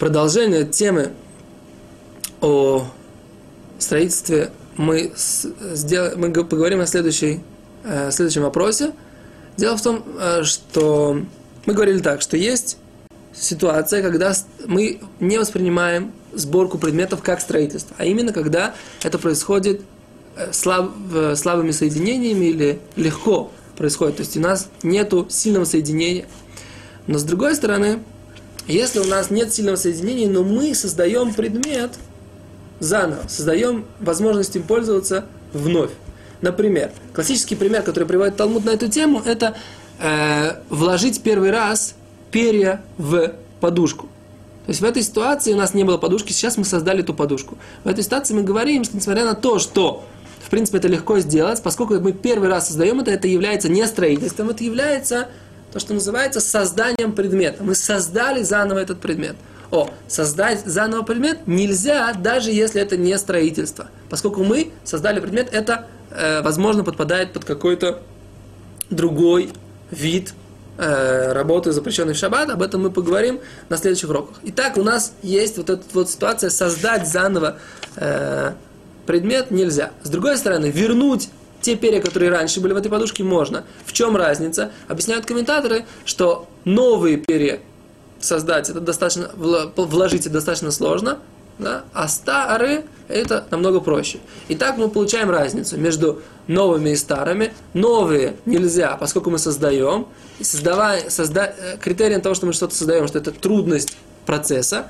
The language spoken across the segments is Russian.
продолжение темы о строительстве мы, сдел... мы поговорим о следующей, э, следующем вопросе. Дело в том, э, что мы говорили так, что есть ситуация, когда мы не воспринимаем сборку предметов как строительство, а именно когда это происходит э, слаб, слабыми соединениями или легко происходит. То есть у нас нет сильного соединения. Но с другой стороны, если у нас нет сильного соединения, но мы создаем предмет заново, создаем возможность им пользоваться вновь. Например, классический пример, который приводит Талмуд на эту тему, это э, вложить первый раз перья в подушку. То есть в этой ситуации у нас не было подушки, сейчас мы создали эту подушку. В этой ситуации мы говорим, что несмотря на то, что в принципе это легко сделать, поскольку мы первый раз создаем это, это является не строительством, это является то, что называется созданием предмета. Мы создали заново этот предмет. О, создать заново предмет нельзя, даже если это не строительство. Поскольку мы создали предмет, это, э, возможно, подпадает под какой-то другой вид э, работы, запрещенной в шаббат. Об этом мы поговорим на следующих уроках. Итак, у нас есть вот эта вот ситуация, создать заново э, предмет нельзя. С другой стороны, вернуть те перья, которые раньше были в этой подушке, можно. В чем разница? Объясняют комментаторы, что новые перья создать это достаточно, вложить это достаточно сложно, да? а старые это намного проще. Итак, мы получаем разницу между новыми и старыми. Новые нельзя, поскольку мы создаем. И создавая, созда... Э, критерием того, что мы что-то создаем, что это трудность процесса.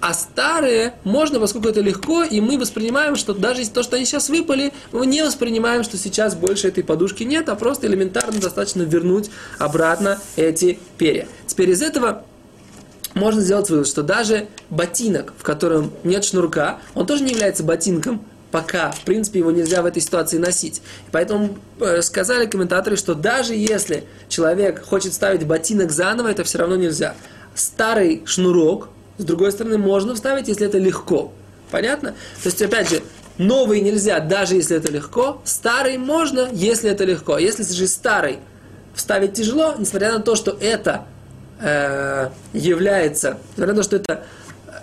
А старые можно, поскольку это легко, и мы воспринимаем, что даже то, что они сейчас выпали, мы не воспринимаем, что сейчас больше этой подушки нет, а просто элементарно достаточно вернуть обратно эти перья. Теперь из этого можно сделать вывод, что даже ботинок, в котором нет шнурка, он тоже не является ботинком, пока, в принципе, его нельзя в этой ситуации носить. Поэтому э, сказали комментаторы, что даже если человек хочет ставить ботинок заново, это все равно нельзя. Старый шнурок, с другой стороны, можно вставить, если это легко. Понятно? То есть, опять же, новый нельзя, даже если это легко. Старый можно, если это легко. Если же старый вставить тяжело, несмотря на то, что это э, является, несмотря на то, что это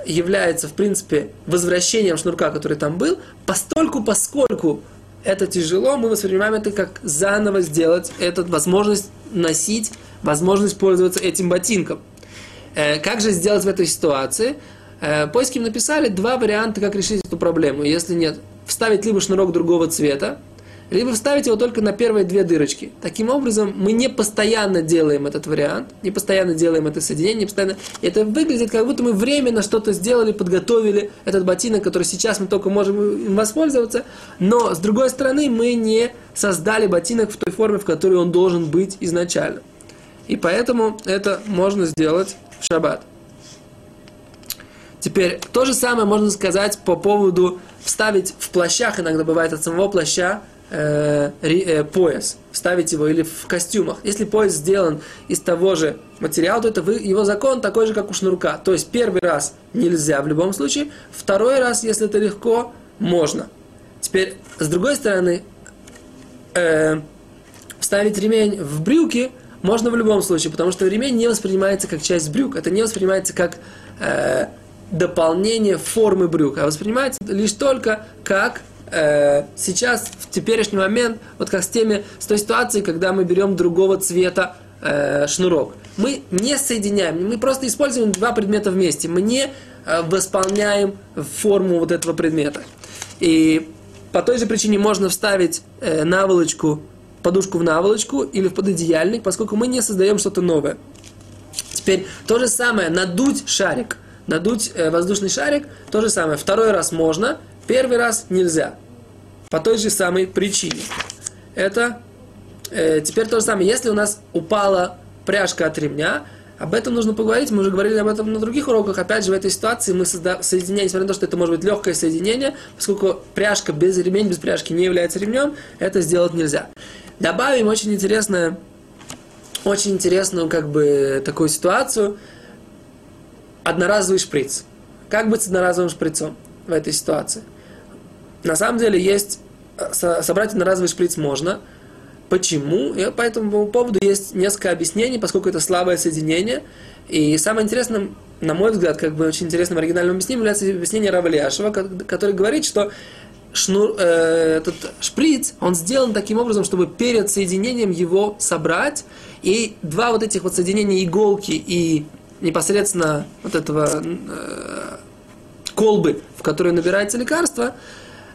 является, в принципе, возвращением шнурка, который там был, постольку, поскольку это тяжело, мы воспринимаем это как заново сделать эту возможность носить, возможность пользоваться этим ботинком. Э, как же сделать в этой ситуации? Э, поиски написали два варианта, как решить эту проблему. Если нет, вставить либо шнурок другого цвета, либо вставить его только на первые две дырочки. Таким образом, мы не постоянно делаем этот вариант, не постоянно делаем это соединение, не постоянно... Это выглядит, как будто мы временно что-то сделали, подготовили этот ботинок, который сейчас мы только можем им воспользоваться, но, с другой стороны, мы не создали ботинок в той форме, в которой он должен быть изначально. И поэтому это можно сделать в шаббат. Теперь то же самое можно сказать по поводу вставить в плащах, иногда бывает от самого плаща, э, э, пояс, вставить его или в костюмах. Если пояс сделан из того же материала, то это вы, его закон такой же, как у шнурка. То есть первый раз нельзя в любом случае, второй раз, если это легко, можно. Теперь, с другой стороны, э, вставить ремень в брюки – можно в любом случае, потому что ремень не воспринимается как часть брюк. Это не воспринимается как э, дополнение формы брюк, а воспринимается лишь только как э, сейчас, в теперешний момент, вот как с теми, с той ситуацией, когда мы берем другого цвета э, шнурок. Мы не соединяем, мы просто используем два предмета вместе. Мы не э, восполняем форму вот этого предмета. И по той же причине можно вставить э, наволочку подушку в наволочку или в пододеяльник, поскольку мы не создаем что-то новое. Теперь то же самое, надуть шарик. Надуть э, воздушный шарик, то же самое. Второй раз можно, первый раз нельзя. По той же самой причине. Это э, теперь то же самое. Если у нас упала пряжка от ремня, об этом нужно поговорить, мы уже говорили об этом на других уроках. Опять же, в этой ситуации мы созда... соединяем, несмотря на то, что это может быть легкое соединение, поскольку пряжка без ремень, без пряжки не является ремнем, это сделать нельзя. Добавим очень интересную, очень интересную как бы такую ситуацию. Одноразовый шприц. Как быть с одноразовым шприцом в этой ситуации? На самом деле есть собрать одноразовый шприц можно, почему. И по этому поводу есть несколько объяснений, поскольку это слабое соединение. И самое интересное, на мой взгляд, как бы очень интересным оригинальным объяснением является объяснение Рава Ляшева, который говорит, что шнур, э, этот шприц, он сделан таким образом, чтобы перед соединением его собрать, и два вот этих вот соединения иголки и непосредственно вот этого э, колбы, в которой набирается лекарство,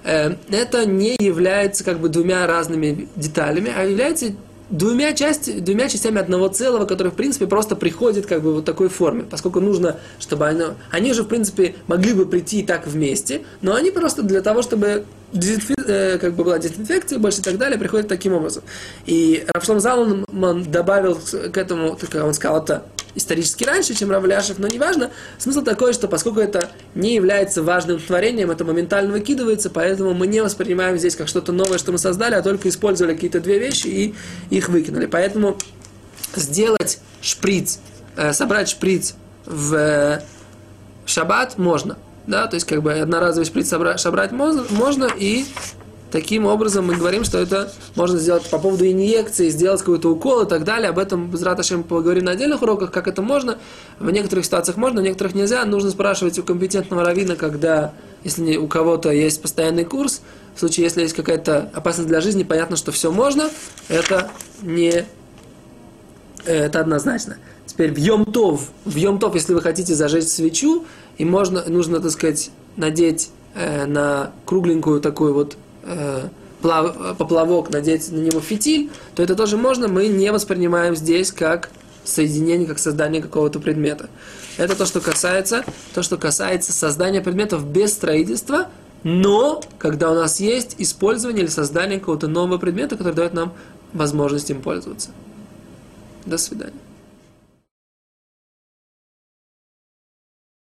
э, это не является как бы двумя разными деталями, а является двумя, части, двумя частями одного целого, который, в принципе, просто приходит как бы вот такой форме, поскольку нужно, чтобы они, они же, в принципе, могли бы прийти и так вместе, но они просто для того, чтобы э, как бы была дезинфекция больше и так далее, приходят таким образом. И Рафшлам Залман добавил к этому, так он сказал, это исторически раньше, чем Равляшев, но неважно. Смысл такой, что поскольку это не является важным творением, это моментально выкидывается, поэтому мы не воспринимаем здесь как что-то новое, что мы создали, а только использовали какие-то две вещи и их выкинули. Поэтому сделать шприц, э, собрать шприц в э, шаббат можно. Да, то есть как бы одноразовый шприц собрать, можно и Таким образом, мы говорим, что это можно сделать по поводу инъекции, сделать какой-то укол и так далее. Об этом без Раташем поговорим на отдельных уроках, как это можно. В некоторых ситуациях можно, в некоторых нельзя. Нужно спрашивать у компетентного равина, когда, если у кого-то есть постоянный курс, в случае, если есть какая-то опасность для жизни, понятно, что все можно. Это не... Это однозначно. Теперь в Йомтов, в Йомтов, если вы хотите зажечь свечу, и можно, нужно, так сказать, надеть э, на кругленькую такую вот э, плав, поплавок, надеть на него фитиль, то это тоже можно, мы не воспринимаем здесь как соединение, как создание какого-то предмета. Это то, что касается, то, что касается создания предметов без строительства, но когда у нас есть использование или создание какого-то нового предмета, который дает нам возможность им пользоваться. До свидания.